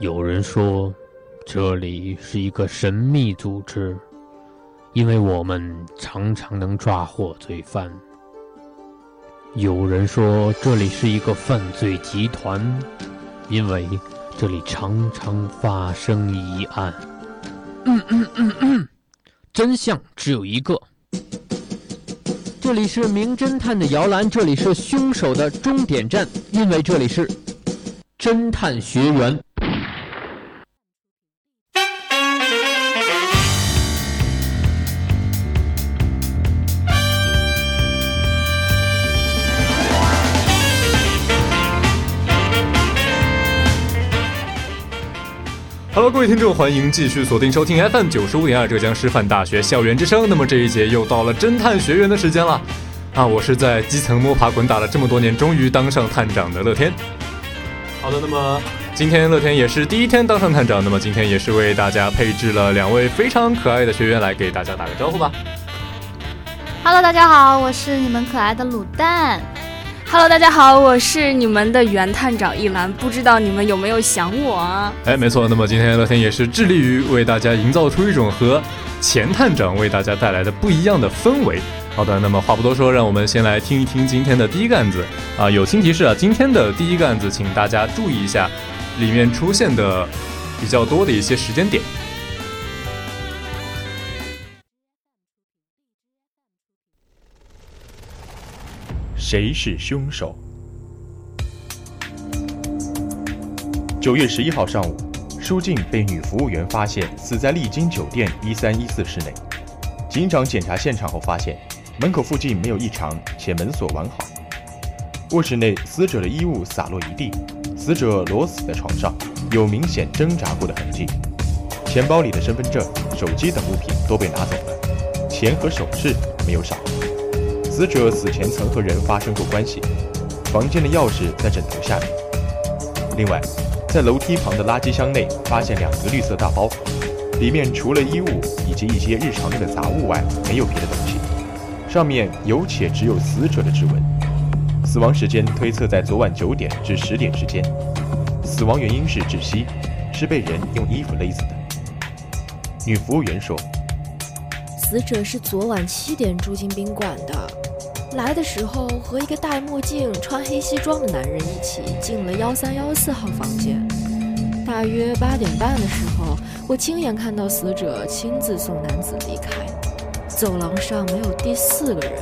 有人说，这里是一个神秘组织，因为我们常常能抓获罪犯。有人说，这里是一个犯罪集团，因为这里常常发生疑案。嗯嗯嗯嗯，真相只有一个。这里是名侦探的摇篮，这里是凶手的终点站，因为这里是侦探学园。各位听众，欢迎继续锁定收听 FM 九十五点二浙江师范大学校园之声。那么这一节又到了侦探学员的时间了啊！我是在基层摸爬滚打了这么多年，终于当上探长的乐天。好的，那么今天乐天也是第一天当上探长，那么今天也是为大家配置了两位非常可爱的学员来给大家打个招呼吧。Hello，大家好，我是你们可爱的卤蛋。Hello，大家好，我是你们的原探长一兰，不知道你们有没有想我啊？哎，没错，那么今天乐天也是致力于为大家营造出一种和前探长为大家带来的不一样的氛围。好的，那么话不多说，让我们先来听一听今天的第一个案子啊。友情提示啊，今天的第一个案子，请大家注意一下，里面出现的比较多的一些时间点。谁是凶手？九月十一号上午，舒静被女服务员发现死在丽晶酒店一三一四室内。警长检查现场后发现，门口附近没有异常，且门锁完好。卧室内死者的衣物洒落一地，死者裸死在床上，有明显挣扎过的痕迹。钱包里的身份证、手机等物品都被拿走了，钱和首饰没有少。死者死前曾和人发生过关系，房间的钥匙在枕头下面。另外，在楼梯旁的垃圾箱内发现两个绿色大包，里面除了衣物以及一些日常用的杂物外，没有别的东西。上面有且只有死者的指纹。死亡时间推测在昨晚九点至十点之间。死亡原因是窒息，是被人用衣服勒死的。女服务员说：“死者是昨晚七点住进宾馆的。”来的时候和一个戴墨镜、穿黑西装的男人一起进了幺三幺四号房间。大约八点半的时候，我亲眼看到死者亲自送男子离开。走廊上没有第四个人。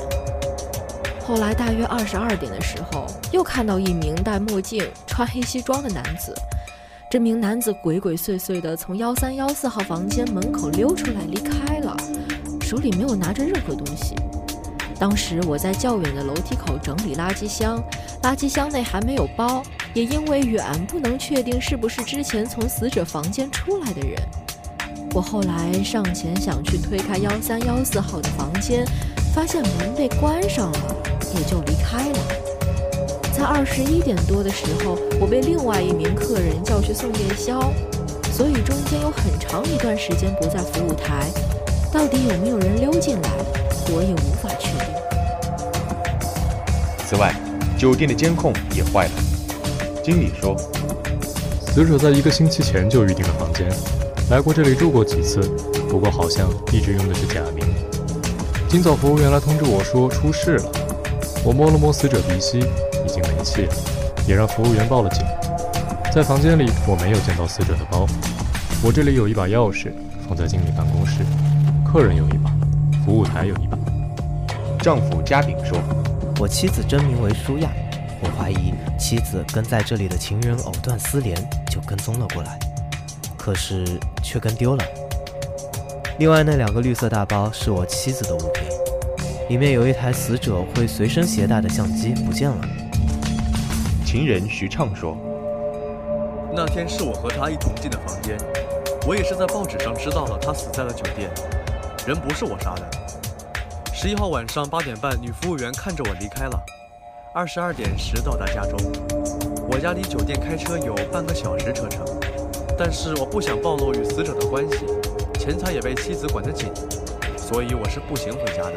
后来大约二十二点的时候，又看到一名戴墨镜、穿黑西装的男子。这名男子鬼鬼祟祟地从幺三幺四号房间门口溜出来离开，手里没有拿着任何东西。当时我在较远的楼梯口整理垃圾箱，垃圾箱内还没有包，也因为远不能确定是不是之前从死者房间出来的人。我后来上前想去推开幺三幺四号的房间，发现门被关上了，也就离开了。在二十一点多的时候，我被另外一名客人叫去送夜宵，所以中间有很长一段时间不在服务台。到底有没有人溜进来，我也无法确定。此外，酒店的监控也坏了。经理说，死者在一个星期前就预定了房间，来过这里住过几次，不过好像一直用的是假名。今早服务员来通知我说出事了，我摸了摸死者鼻息，已经没气了，也让服务员报了警。在房间里我没有见到死者的包，我这里有一把钥匙，放在经理办公室。客人有一把，服务台有一把。丈夫嘉炳说：“我妻子真名为舒亚，我怀疑妻子跟在这里的情人藕断丝连，就跟踪了过来，可是却跟丢了。另外那两个绿色大包是我妻子的物品，里面有一台死者会随身携带的相机不见了。”情人徐畅说：“那天是我和他一同进的房间，我也是在报纸上知道了他死在了酒店。”人不是我杀的。十一号晚上八点半，女服务员看着我离开了。二十二点时到达家中，我家离酒店开车有半个小时车程，但是我不想暴露与死者的关系，钱财也被妻子管得紧，所以我是步行回家的。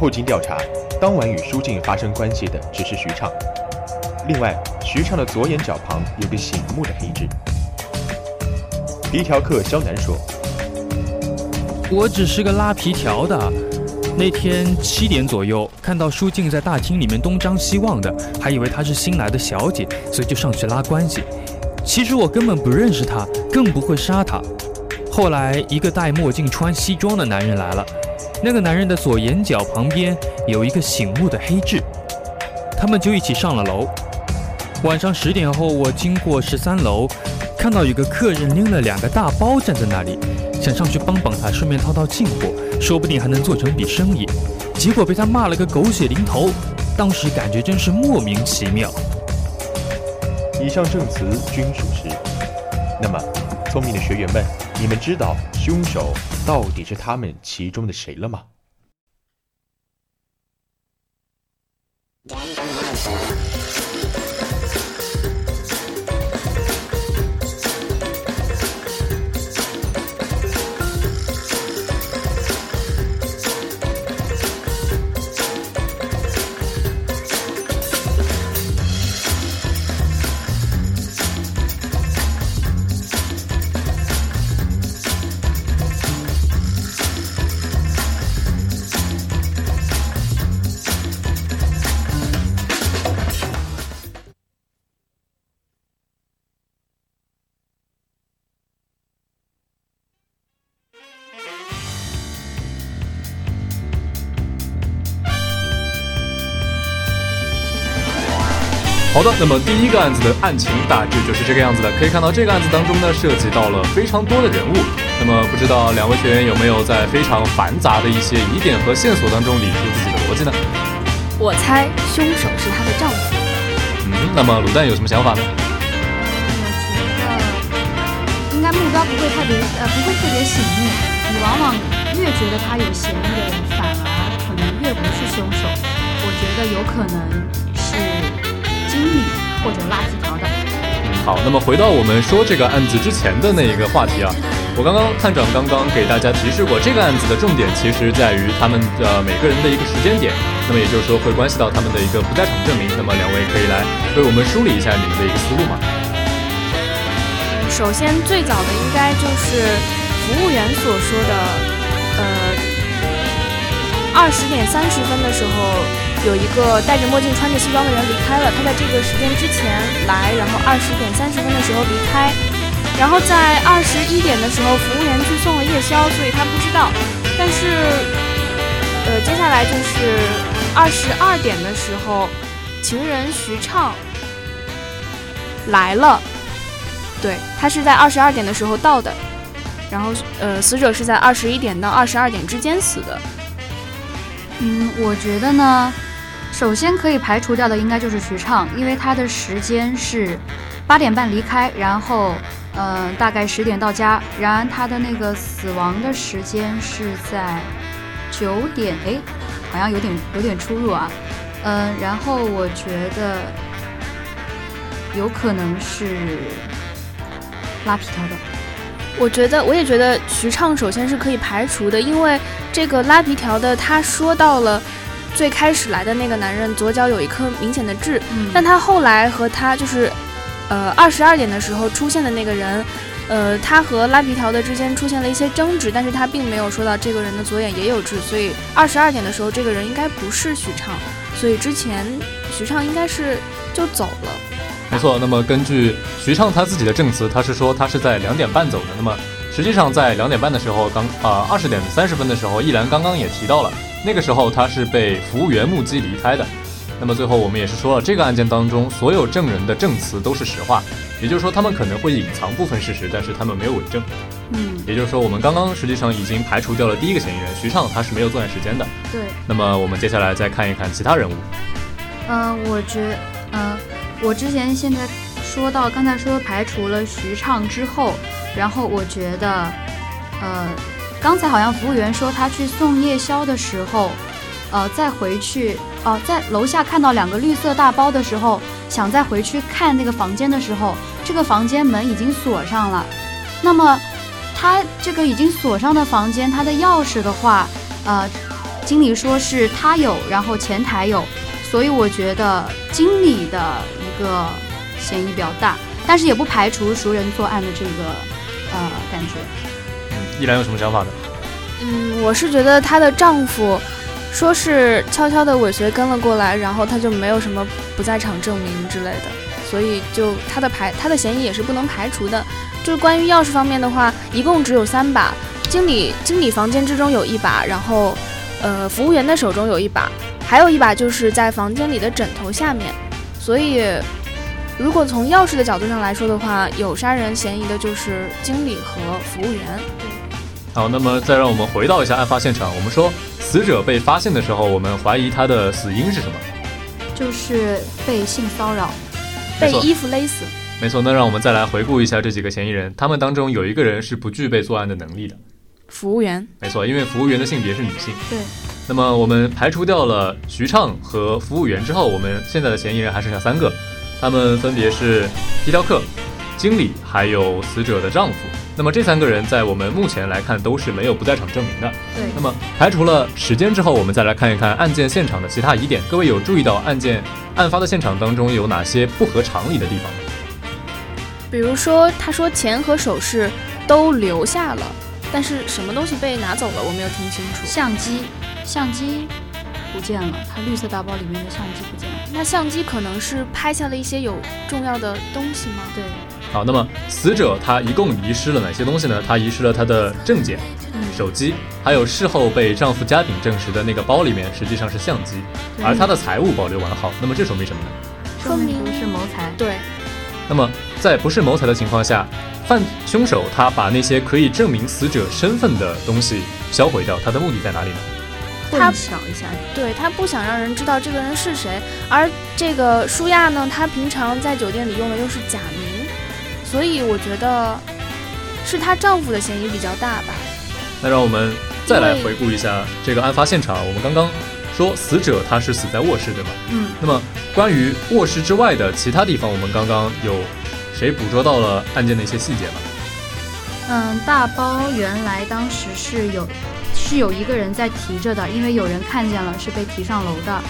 后经调查，当晚与舒静发生关系的只是徐畅，另外，徐畅的左眼角旁有个醒目的黑痣。皮条客肖楠说：“我只是个拉皮条的。那天七点左右看到舒静在大厅里面东张西望的，还以为她是新来的小姐，所以就上去拉关系。其实我根本不认识她，更不会杀她。后来一个戴墨镜、穿西装的男人来了，那个男人的左眼角旁边有一个醒目的黑痣。他们就一起上了楼。晚上十点后，我经过十三楼。”看到有个客人拎了两个大包站在那里，想上去帮帮他，顺便套套进货，说不定还能做成笔生意。结果被他骂了个狗血淋头，当时感觉真是莫名其妙。以上证词均属实。那么，聪明的学员们，你们知道凶手到底是他们其中的谁了吗？那么第一个案子的案情大致就是这个样子的。可以看到，这个案子当中呢，涉及到了非常多的人物。那么，不知道两位学员有没有在非常繁杂的一些疑点和线索当中理出自己的逻辑呢？我猜凶手是她的丈夫。嗯，那么卤蛋有什么想法呢？我觉得应该目标不会特别呃，不会特别醒目。你往往越觉得他有嫌疑的人，反而可能越不是凶手。我觉得有可能。经理或者垃圾条的。好，那么回到我们说这个案子之前的那一个话题啊，我刚刚探长刚刚给大家提示过，这个案子的重点其实在于他们的每个人的一个时间点，那么也就是说会关系到他们的一个不在场证明。那么两位可以来为我们梳理一下你们的一个思路吗？首先最早的应该就是服务员所说的，呃，二十点三十分的时候。有一个戴着墨镜、穿着西装的人离开了。他在这个时间之前来，然后二十点三十分的时候离开，然后在二十一点的时候，服务员去送了夜宵，所以他不知道。但是，呃，接下来就是二十二点的时候，情人徐畅来了。对他是在二十二点的时候到的，然后，呃，死者是在二十一点到二十二点之间死的。嗯，我觉得呢。首先可以排除掉的应该就是徐畅，因为他的时间是八点半离开，然后嗯大概十点到家，然而他的那个死亡的时间是在九点，哎，好像有点有点出入啊，嗯，然后我觉得有可能是拉皮条的，我觉得我也觉得徐畅首先是可以排除的，因为这个拉皮条的他说到了。最开始来的那个男人左脚有一颗明显的痣，但他后来和他就是，呃，二十二点的时候出现的那个人，呃，他和拉皮条的之间出现了一些争执，但是他并没有说到这个人的左眼也有痣，所以二十二点的时候这个人应该不是许畅，所以之前许畅应该是就走了。没错，那么根据徐畅他自己的证词，他是说他是在两点半走的，那么实际上在两点半的时候，刚啊二十点三十分的时候，易兰刚刚也提到了。那个时候他是被服务员目击离开的，那么最后我们也是说了，这个案件当中所有证人的证词都是实话，也就是说他们可能会隐藏部分事实，但是他们没有伪证。嗯，也就是说我们刚刚实际上已经排除掉了第一个嫌疑人徐畅，他是没有作案时间的。对。那么我们接下来再看一看其他人物。嗯，我觉，嗯，我之前现在说到刚才说排除了徐畅之后，然后我觉得，呃。刚才好像服务员说他去送夜宵的时候，呃，再回去哦，在楼下看到两个绿色大包的时候，想再回去看那个房间的时候，这个房间门已经锁上了。那么，他这个已经锁上的房间，他的钥匙的话，呃，经理说是他有，然后前台有，所以我觉得经理的一个嫌疑比较大，但是也不排除熟人作案的这个呃感觉。依然有什么想法呢？嗯，我是觉得她的丈夫说是悄悄的尾随跟了过来，然后她就没有什么不在场证明之类的，所以就她的排她的嫌疑也是不能排除的。就是关于钥匙方面的话，一共只有三把，经理经理房间之中有一把，然后呃服务员的手中有一把，还有一把就是在房间里的枕头下面。所以如果从钥匙的角度上来说的话，有杀人嫌疑的就是经理和服务员。好，那么再让我们回到一下案发现场。我们说，死者被发现的时候，我们怀疑他的死因是什么？就是被性骚扰，被衣服勒死。没错，那让我们再来回顾一下这几个嫌疑人，他们当中有一个人是不具备作案的能力的，服务员。没错，因为服务员的性别是女性。对。那么我们排除掉了徐畅和服务员之后，我们现在的嫌疑人还剩下三个，他们分别是皮条客、经理，还有死者的丈夫。那么这三个人在我们目前来看都是没有不在场证明的。对。那么排除了时间之后，我们再来看一看案件现场的其他疑点。各位有注意到案件案发的现场当中有哪些不合常理的地方吗？比如说，他说钱和首饰都留下了，但是什么东西被拿走了，我没有听清楚。相机，相机不见了，他绿色大包里面的相机不见了。那相机可能是拍下了一些有重要的东西吗？对。好，那么死者他一共遗失了哪些东西呢？他遗失了他的证件、手机，还有事后被丈夫家炳证实的那个包里面实际上是相机，而他的财物保留完好。那么这说明什么呢？说明不是谋财。对。那么，在不是谋财的情况下，犯凶手他把那些可以证明死者身份的东西销毁掉，他的目的在哪里呢？他想一下，对他不想让人知道这个人是谁。而这个舒亚呢，他平常在酒店里用的又是假名，所以我觉得是她丈夫的嫌疑比较大吧。那让我们再来回顾一下这个案发现场。我们刚刚说死者他是死在卧室，对吗？嗯。那么。关于卧室之外的其他地方，我们刚刚有谁捕捉到了案件的一些细节吗？嗯，大包原来当时是有是有一个人在提着的，因为有人看见了是被提上楼的。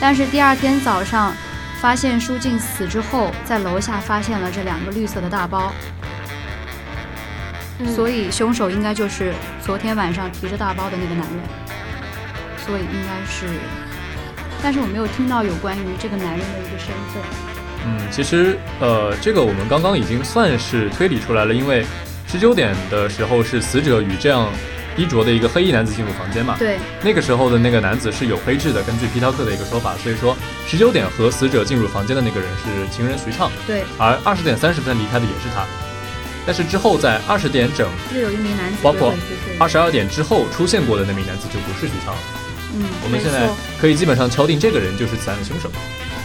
但是第二天早上发现舒静死之后，在楼下发现了这两个绿色的大包，所以凶手应该就是昨天晚上提着大包的那个男人，所以应该是。但是我没有听到有关于这个男人的一个身份。嗯，其实呃，这个我们刚刚已经算是推理出来了，因为十九点的时候是死者与这样衣着的一个黑衣男子进入房间嘛。对。那个时候的那个男子是有黑痣的，根据皮条客的一个说法，所以说十九点和死者进入房间的那个人是情人徐畅。对。而二十点三十分离开的也是他，但是之后在二十点整又有一名男子，包括二十二点之后出现过的那名男子就不是徐畅了。嗯，我们现在可以基本上敲定这个人就是此案的凶手。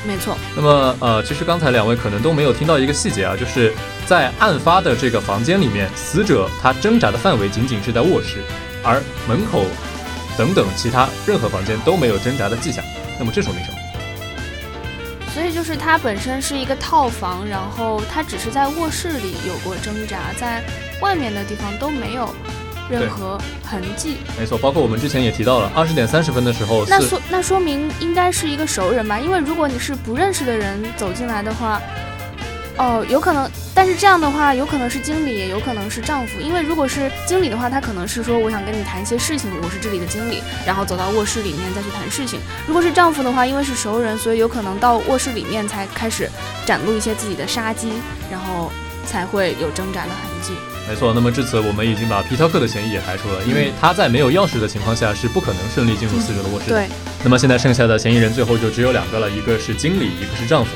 没错。那么，呃，其实刚才两位可能都没有听到一个细节啊，就是在案发的这个房间里面，死者他挣扎的范围仅仅是在卧室，而门口等等其他任何房间都没有挣扎的迹象。那么这说明什么？所以就是他本身是一个套房，然后他只是在卧室里有过挣扎，在外面的地方都没有。任何痕迹，没错，包括我们之前也提到了，二十点三十分的时候，那说那说明应该是一个熟人吧？因为如果你是不认识的人走进来的话，哦，有可能，但是这样的话，有可能是经理，也有可能是丈夫。因为如果是经理的话，他可能是说我想跟你谈一些事情，我是这里的经理，然后走到卧室里面再去谈事情。如果是丈夫的话，因为是熟人，所以有可能到卧室里面才开始展露一些自己的杀机，然后才会有挣扎的痕迹。没错，那么至此我们已经把皮条客的嫌疑也排除了，因为他在没有钥匙的情况下是不可能顺利进入死者的卧室。对。那么现在剩下的嫌疑人最后就只有两个了，一个是经理，一个是丈夫。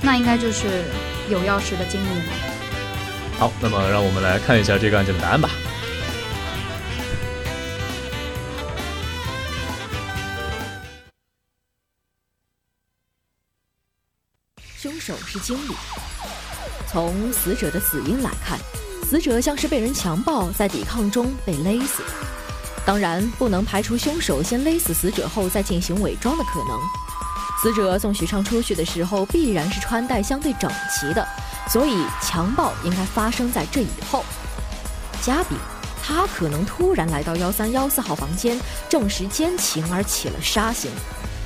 那应该就是有钥匙的经理了。好，那么让我们来看一下这个案件的答案吧。凶手是经理。从死者的死因来看，死者像是被人强暴，在抵抗中被勒死。当然，不能排除凶手先勒死死者后再进行伪装的可能。死者送许畅出去的时候，必然是穿戴相对整齐的，所以强暴应该发生在这以后。嘉宾，他可能突然来到幺三幺四号房间，证实奸情而起了杀心，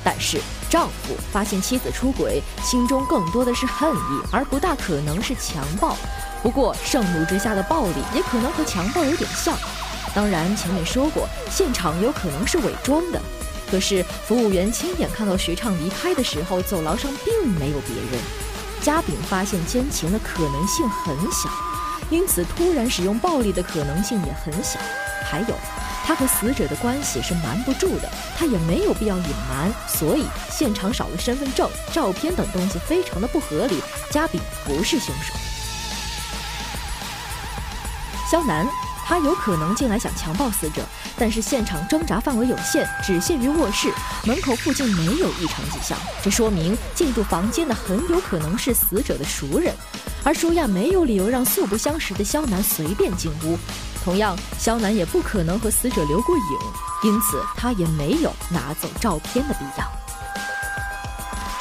但是丈夫发现妻子出轨，心中更多的是恨意，而不大可能是强暴。不过盛怒之下的暴力也可能和强暴有点像。当然，前面说过，现场有可能是伪装的。可是服务员亲眼看到徐畅离开的时候，走廊上并没有别人。嘉炳发现奸情的可能性很小，因此突然使用暴力的可能性也很小。还有，他和死者的关系是瞒不住的，他也没有必要隐瞒。所以现场少了身份证、照片等东西，非常的不合理。嘉炳不是凶手。肖楠。他有可能进来想强暴死者，但是现场挣扎范围有限，只限于卧室门口附近没有异常迹象，这说明进入房间的很有可能是死者的熟人，而舒亚没有理由让素不相识的肖楠随便进屋，同样，肖楠也不可能和死者留过影，因此他也没有拿走照片的必要。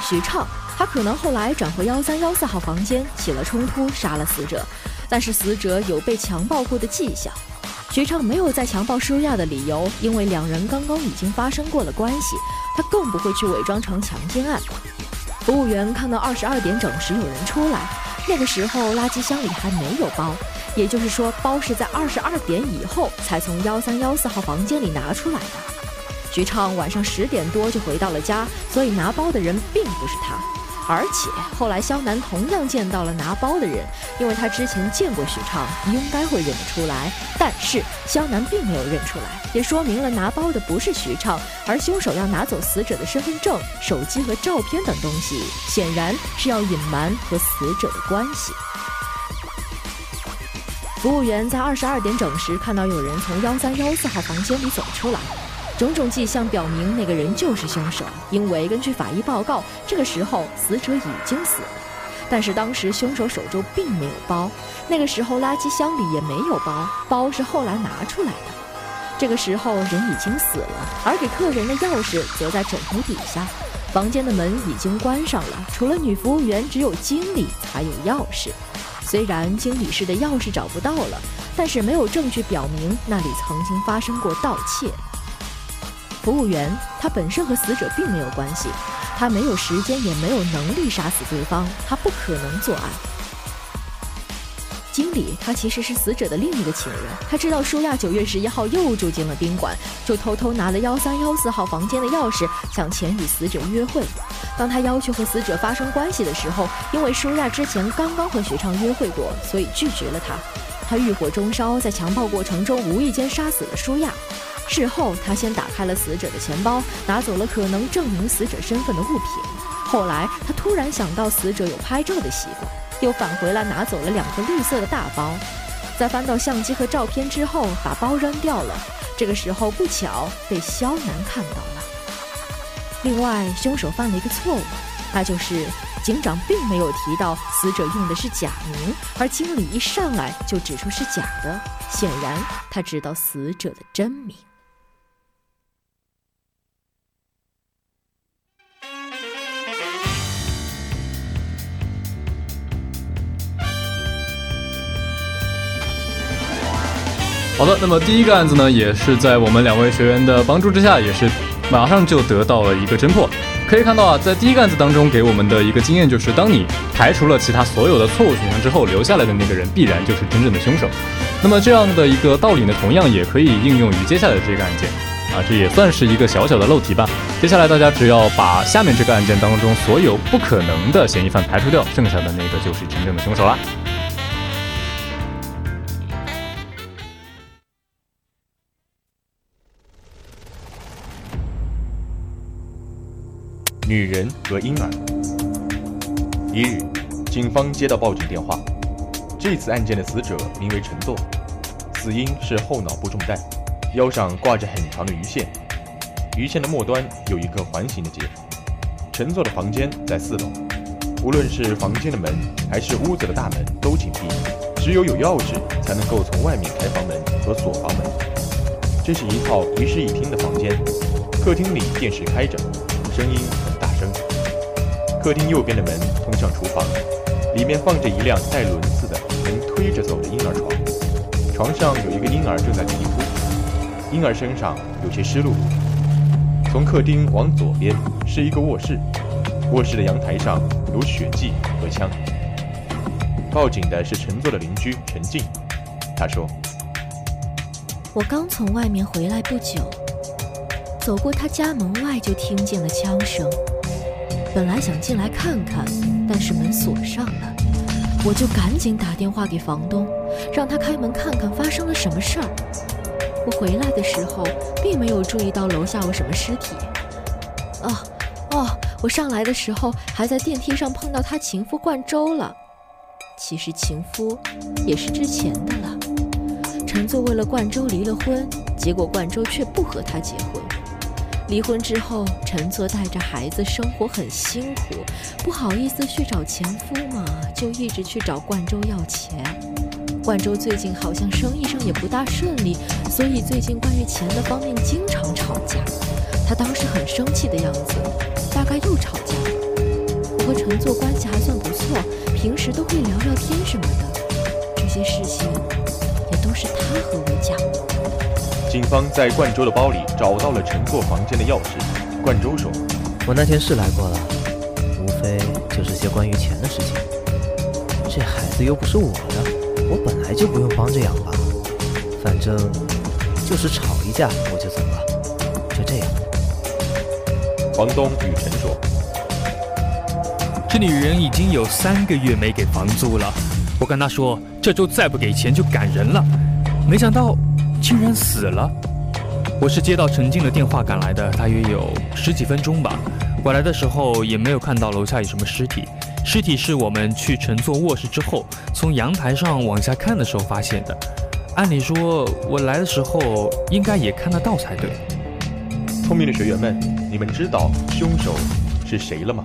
徐畅，他可能后来转回幺三幺四号房间起了冲突，杀了死者。但是死者有被强暴过的迹象，徐畅没有再强暴舒亚的理由，因为两人刚刚已经发生过了关系，他更不会去伪装成强奸案。服务员看到二十二点整时有人出来，那个时候垃圾箱里还没有包，也就是说包是在二十二点以后才从幺三幺四号房间里拿出来的。徐畅晚上十点多就回到了家，所以拿包的人并不是他。而且后来，肖楠同样见到了拿包的人，因为他之前见过许畅，应该会认得出来。但是肖楠并没有认出来，也说明了拿包的不是许畅，而凶手要拿走死者的身份证、手机和照片等东西，显然是要隐瞒和死者的关系。服务员在二十二点整时看到有人从幺三幺四号房间里走出来。种种迹象表明，那个人就是凶手。因为根据法医报告，这个时候死者已经死了，但是当时凶手手中并没有包，那个时候垃圾箱里也没有包，包是后来拿出来的。这个时候人已经死了，而给客人的钥匙则在枕头底下。房间的门已经关上了，除了女服务员，只有经理才有钥匙。虽然经理室的钥匙找不到了，但是没有证据表明那里曾经发生过盗窃。服务员，他本身和死者并没有关系，他没有时间也没有能力杀死对方，他不可能作案。经理，他其实是死者的另一个情人，他知道舒亚九月十一号又住进了宾馆，就偷偷拿了幺三幺四号房间的钥匙，想前与死者约会。当他要求和死者发生关系的时候，因为舒亚之前刚刚和许畅约会过，所以拒绝了他。他欲火中烧，在强暴过程中无意间杀死了舒亚。事后，他先打开了死者的钱包，拿走了可能证明死者身份的物品。后来，他突然想到死者有拍照的习惯，又返回来拿走了两个绿色的大包。在翻到相机和照片之后，把包扔掉了。这个时候不巧被肖楠看到了。另外，凶手犯了一个错误，那就是警长并没有提到死者用的是假名，而经理一上来就指出是假的。显然，他知道死者的真名。好的，那么第一个案子呢，也是在我们两位学员的帮助之下，也是马上就得到了一个侦破。可以看到啊，在第一个案子当中给我们的一个经验就是，当你排除了其他所有的错误选项之后，留下来的那个人必然就是真正的凶手。那么这样的一个道理呢，同样也可以应用于接下来的这个案件啊，这也算是一个小小的漏题吧。接下来大家只要把下面这个案件当中所有不可能的嫌疑犯排除掉，剩下的那个就是真正的凶手了。女人和婴儿。一日，警方接到报警电话，这次案件的死者名为陈作，死因是后脑部中弹，腰上挂着很长的鱼线，鱼线的末端有一个环形的结。陈作的房间在四楼，无论是房间的门还是屋子的大门都紧闭，只有有钥匙才能够从外面开房门和锁房门。这是一套一室一厅的房间，客厅里电视开着，声音。客厅右边的门通向厨房，里面放着一辆带轮子的能推着走的婴儿床，床上有一个婴儿正在啼哭，婴儿身上有些湿漉漉。从客厅往左边是一个卧室，卧室的阳台上有血迹和枪。报警的是陈坐的邻居陈静，他说：“我刚从外面回来不久，走过他家门外就听见了枪声。本来想进来看看，但是门锁上了，我就赶紧打电话给房东，让他开门看看发生了什么事儿。我回来的时候并没有注意到楼下有什么尸体。哦，哦，我上来的时候还在电梯上碰到他情夫灌粥了。”其实情夫也是之前的了。陈作为了冠周离了婚，结果冠周却不和他结婚。离婚之后，陈作带着孩子生活很辛苦，不好意思去找前夫嘛，就一直去找冠周要钱。冠周最近好像生意上也不大顺利，所以最近关于钱的方面经常吵架。他当时很生气的样子，大概又吵架了。我和陈作关系还算不错。平时都会聊聊天什么的，这些事情也都是他和我讲。警方在冠州的包里找到了陈作房间的钥匙。冠州说：“我那天是来过了，无非就是些关于钱的事情。这孩子又不是我的，我本来就不用帮着养吧。反正就是吵一架我就走了，就这样。”房东雨辰说。这女人已经有三个月没给房租了，我跟她说这周再不给钱就赶人了，没想到竟然死了。我是接到陈静的电话赶来的，大约有十几分钟吧。我来的时候也没有看到楼下有什么尸体，尸体是我们去乘坐卧室之后，从阳台上往下看的时候发现的。按理说我来的时候应该也看得到才对。聪明的学员们，你们知道凶手是谁了吗？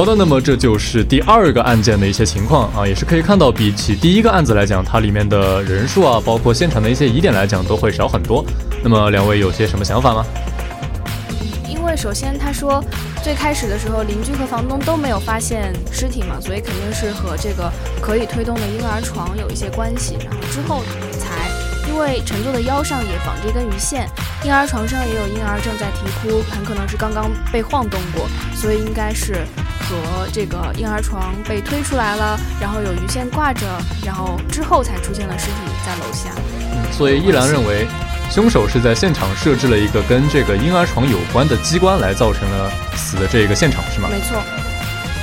好的，那么这就是第二个案件的一些情况啊，也是可以看到，比起第一个案子来讲，它里面的人数啊，包括现场的一些疑点来讲，都会少很多。那么两位有些什么想法吗？因为首先他说，最开始的时候邻居和房东都没有发现尸体嘛，所以肯定是和这个可以推动的婴儿床有一些关系。然后之后才，因为乘坐的腰上也绑着一根鱼线，婴儿床上也有婴儿正在啼哭，很可能是刚刚被晃动过，所以应该是。和这个婴儿床被推出来了，然后有鱼线挂着，然后之后才出现了尸体在楼下。嗯，所以一兰认为，凶手是在现场设置了一个跟这个婴儿床有关的机关，来造成了死的这个现场，是吗？没错。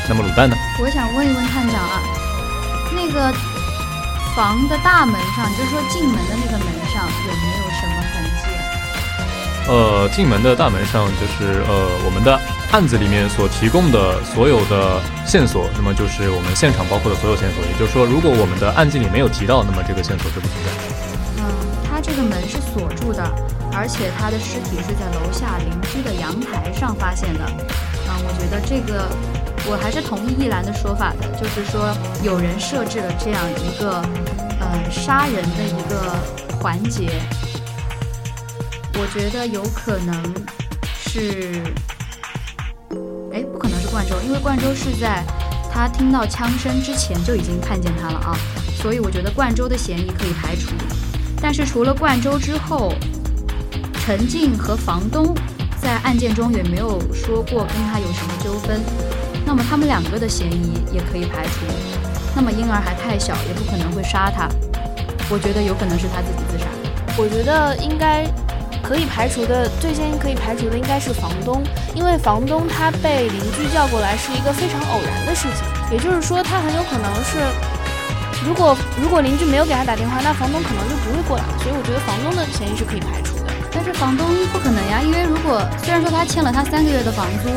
那么卤蛋呢？我想问一问探长啊，那个房的大门上，就是说进门的那个门上有没有什么痕迹？呃，进门的大门上就是呃我们的。案子里面所提供的所有的线索，那么就是我们现场包括的所有线索。也就是说，如果我们的案件里没有提到，那么这个线索是不存在。嗯，他这个门是锁住的，而且他的尸体是在楼下邻居的阳台上发现的。啊，我觉得这个我还是同意一兰的说法的，就是说有人设置了这样一个呃杀人的一个环节。我觉得有可能是。哎，不可能是冠州，因为冠州是在他听到枪声之前就已经看见他了啊，所以我觉得冠州的嫌疑可以排除。但是除了冠州之后，陈静和房东在案件中也没有说过跟他有什么纠纷，那么他们两个的嫌疑也可以排除。那么婴儿还太小，也不可能会杀他，我觉得有可能是他自己自杀。我觉得应该。可以排除的最先可以排除的应该是房东，因为房东他被邻居叫过来是一个非常偶然的事情，也就是说他很有可能是，如果如果邻居没有给他打电话，那房东可能就不会过来，所以我觉得房东的嫌疑是可以排除的。但是房东不可能呀，因为如果虽然说他欠了他三个月的房租，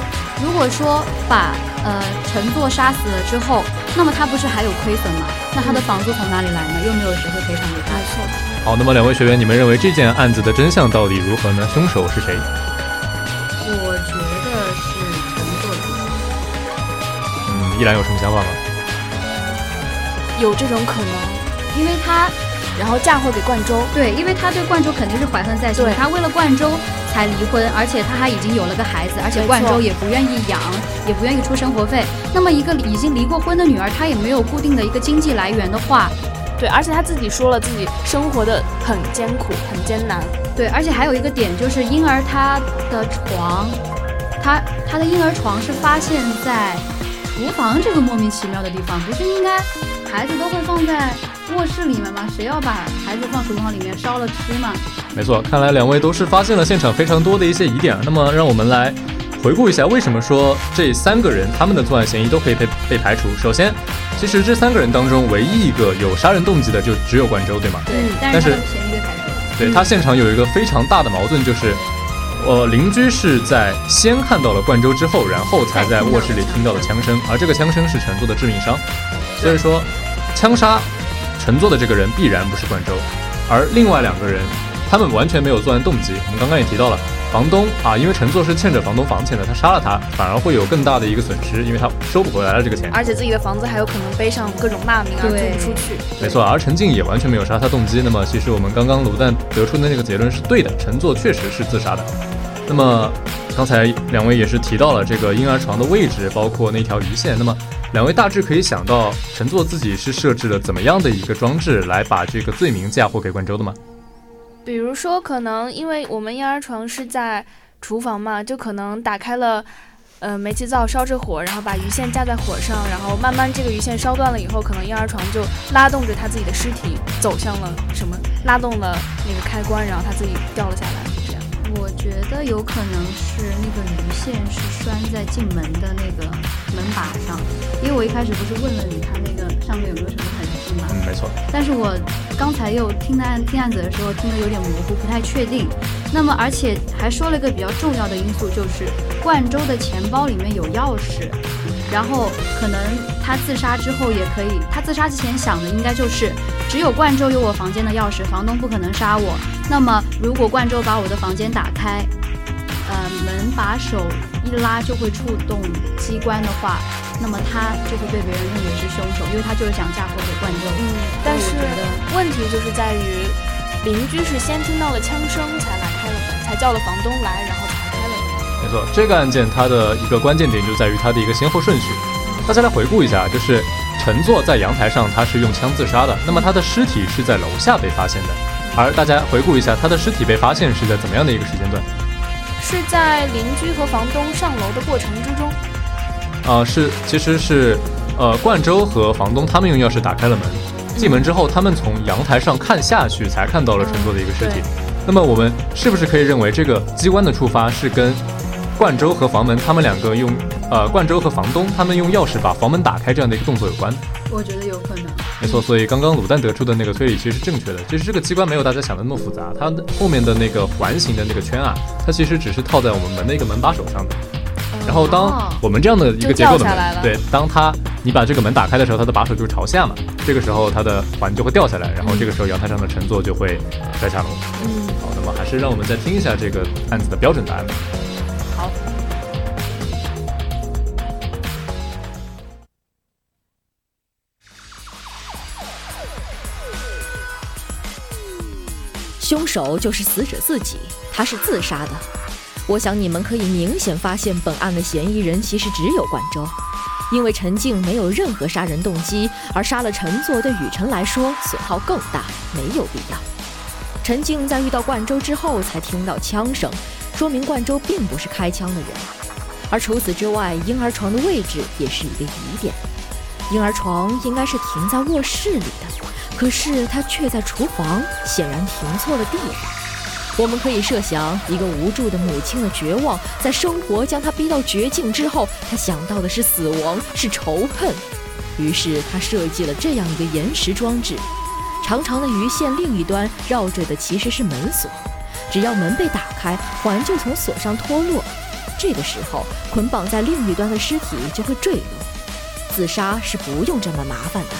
如果说把呃陈作杀死了之后，那么他不是还有亏损吗？那他的房租从哪里来呢？又没有谁会赔偿给他。没错。好，那么两位学员，你们认为这件案子的真相到底如何呢？凶手是谁？我觉得是陈作的。嗯，依然有什么想法吗？有这种可能，因为他。然后嫁祸给冠周，对，因为他对冠周肯定是怀恨在心，他为了冠周才离婚，而且他还已经有了个孩子，而且冠周也不愿意养，也不愿意出生活费。那么一个已经离过婚的女儿，她也没有固定的一个经济来源的话，对，而且他自己说了自己生活的很艰苦，很艰难。对，而且还有一个点就是婴儿他的床，他他的婴儿床是发现在厨房这个莫名其妙的地方，不是应该孩子都会放在。卧室里面吗？谁要把孩子放厨房里面烧了吃吗？没错，看来两位都是发现了现场非常多的一些疑点。那么，让我们来回顾一下，为什么说这三个人他们的作案嫌疑都可以被被排除？首先，其实这三个人当中，唯一一个有杀人动机的就只有冠州，对吗？对，但是嫌疑被排除。对他现场有一个非常大的矛盾，就是呃，邻居是在先看到了冠州之后，然后才在卧室里听到了枪声，而这个枪声是陈作的致命伤，所以说枪杀。乘坐的这个人必然不是冠州，而另外两个人，他们完全没有作案动机。我们刚刚也提到了，房东啊，因为乘坐是欠着房东房钱的，他杀了他，反而会有更大的一个损失，因为他收不回来了这个钱，而且自己的房子还有可能背上各种骂名而租不出去。没错，而陈静也完全没有杀他动机。那么，其实我们刚刚卤蛋得出的那个结论是对的，乘坐确实是自杀的。那么，刚才两位也是提到了这个婴儿床的位置，包括那条鱼线。那么。两位大致可以想到，陈坐自己是设置了怎么样的一个装置来把这个罪名嫁祸给关州的吗？比如说，可能因为我们婴儿床是在厨房嘛，就可能打开了，呃，煤气灶烧着火，然后把鱼线架在火上，然后慢慢这个鱼线烧断了以后，可能婴儿床就拉动着他自己的尸体走向了什么，拉动了那个开关，然后他自己掉了下来。我觉得有可能是那个鱼线是拴在进门的那个门把上，因为我一开始不是问了你，它那个上面有没有什么嗯，没错。但是我刚才又听案听案子的时候，听得有点模糊，不太确定。那么，而且还说了一个比较重要的因素，就是冠州的钱包里面有钥匙。然后可能他自杀之后也可以，他自杀之前想的应该就是只有冠州有我房间的钥匙，房东不可能杀我。那么如果冠州把我的房间打开，呃，门把手一拉就会触动机关的话，那么他就会被别人认为是凶手，因为他就是想嫁祸给冠州。嗯，但是问题就是在于邻居是先听到了枪声才来开了门，才叫了房东来，然后才开了门。没错，这个案件它的一个关键点就在于它的一个先后顺序。大家来回顾一下，就是陈作在阳台上，他是用枪自杀的，那么他的尸体是在楼下被发现的。而大家回顾一下，他的尸体被发现是在怎么样的一个时间段？是在邻居和房东上楼的过程之中。啊，是，其实是，呃，冠州和房东他们用钥匙打开了门，进门之后，他们从阳台上看下去，才看到了乘坐的一个尸体。那么我们是不是可以认为，这个机关的触发是跟？冠州和房门，他们两个用，呃，冠州和房东他们用钥匙把房门打开这样的一个动作有关。我觉得有可能。没错，所以刚刚卤蛋得出的那个推理其实是正确的。其实这个机关没有大家想的那么复杂，它后面的那个环形的那个圈啊，它其实只是套在我们门的一个门把手上的。然后当我们这样的一个结构的门，对，当它你把这个门打开的时候，它的把手就是朝下嘛，这个时候它的环就会掉下来，然后这个时候阳台上的乘坐就会摔下楼。嗯。好，那么还是让我们再听一下这个案子的标准答案。凶手就是死者自己，他是自杀的。我想你们可以明显发现，本案的嫌疑人其实只有冠州，因为陈静没有任何杀人动机，而杀了陈作对雨辰来说损耗更大，没有必要。陈静在遇到冠州之后才听到枪声，说明冠州并不是开枪的人。而除此之外，婴儿床的位置也是一个疑点，婴儿床应该是停在卧室里的。可是他却在厨房，显然停错了地方。我们可以设想，一个无助的母亲的绝望，在生活将她逼到绝境之后，她想到的是死亡，是仇恨。于是她设计了这样一个延时装置，长长的鱼线另一端绕着的其实是门锁。只要门被打开，环就从锁上脱落。这个时候，捆绑在另一端的尸体就会坠落。自杀是不用这么麻烦的，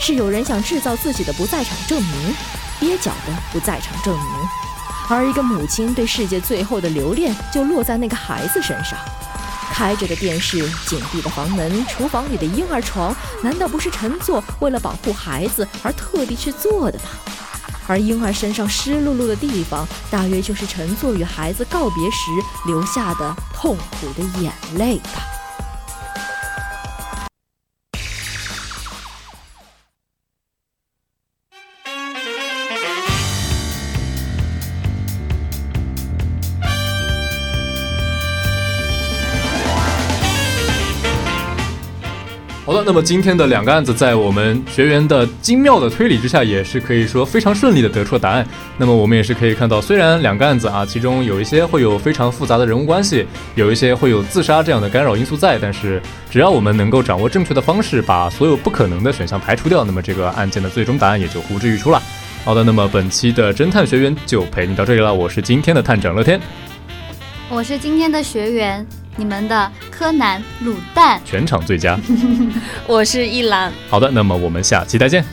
是有人想制造自己的不在场证明，蹩脚的不在场证明。而一个母亲对世界最后的留恋，就落在那个孩子身上。开着的电视，紧闭的房门，厨房里的婴儿床，难道不是陈作为了保护孩子而特地去做的吗？而婴儿身上湿漉漉的地方，大约就是陈作与孩子告别时留下的痛苦的眼泪吧。那么今天的两个案子，在我们学员的精妙的推理之下，也是可以说非常顺利的得出了答案。那么我们也是可以看到，虽然两个案子啊，其中有一些会有非常复杂的人物关系，有一些会有自杀这样的干扰因素在，但是只要我们能够掌握正确的方式，把所有不可能的选项排除掉，那么这个案件的最终答案也就呼之欲出了。好的，那么本期的侦探学员就陪你到这里了，我是今天的探长乐天，我是今天的学员。你们的柯南卤蛋全场最佳，我是一兰。好的，那么我们下期再见。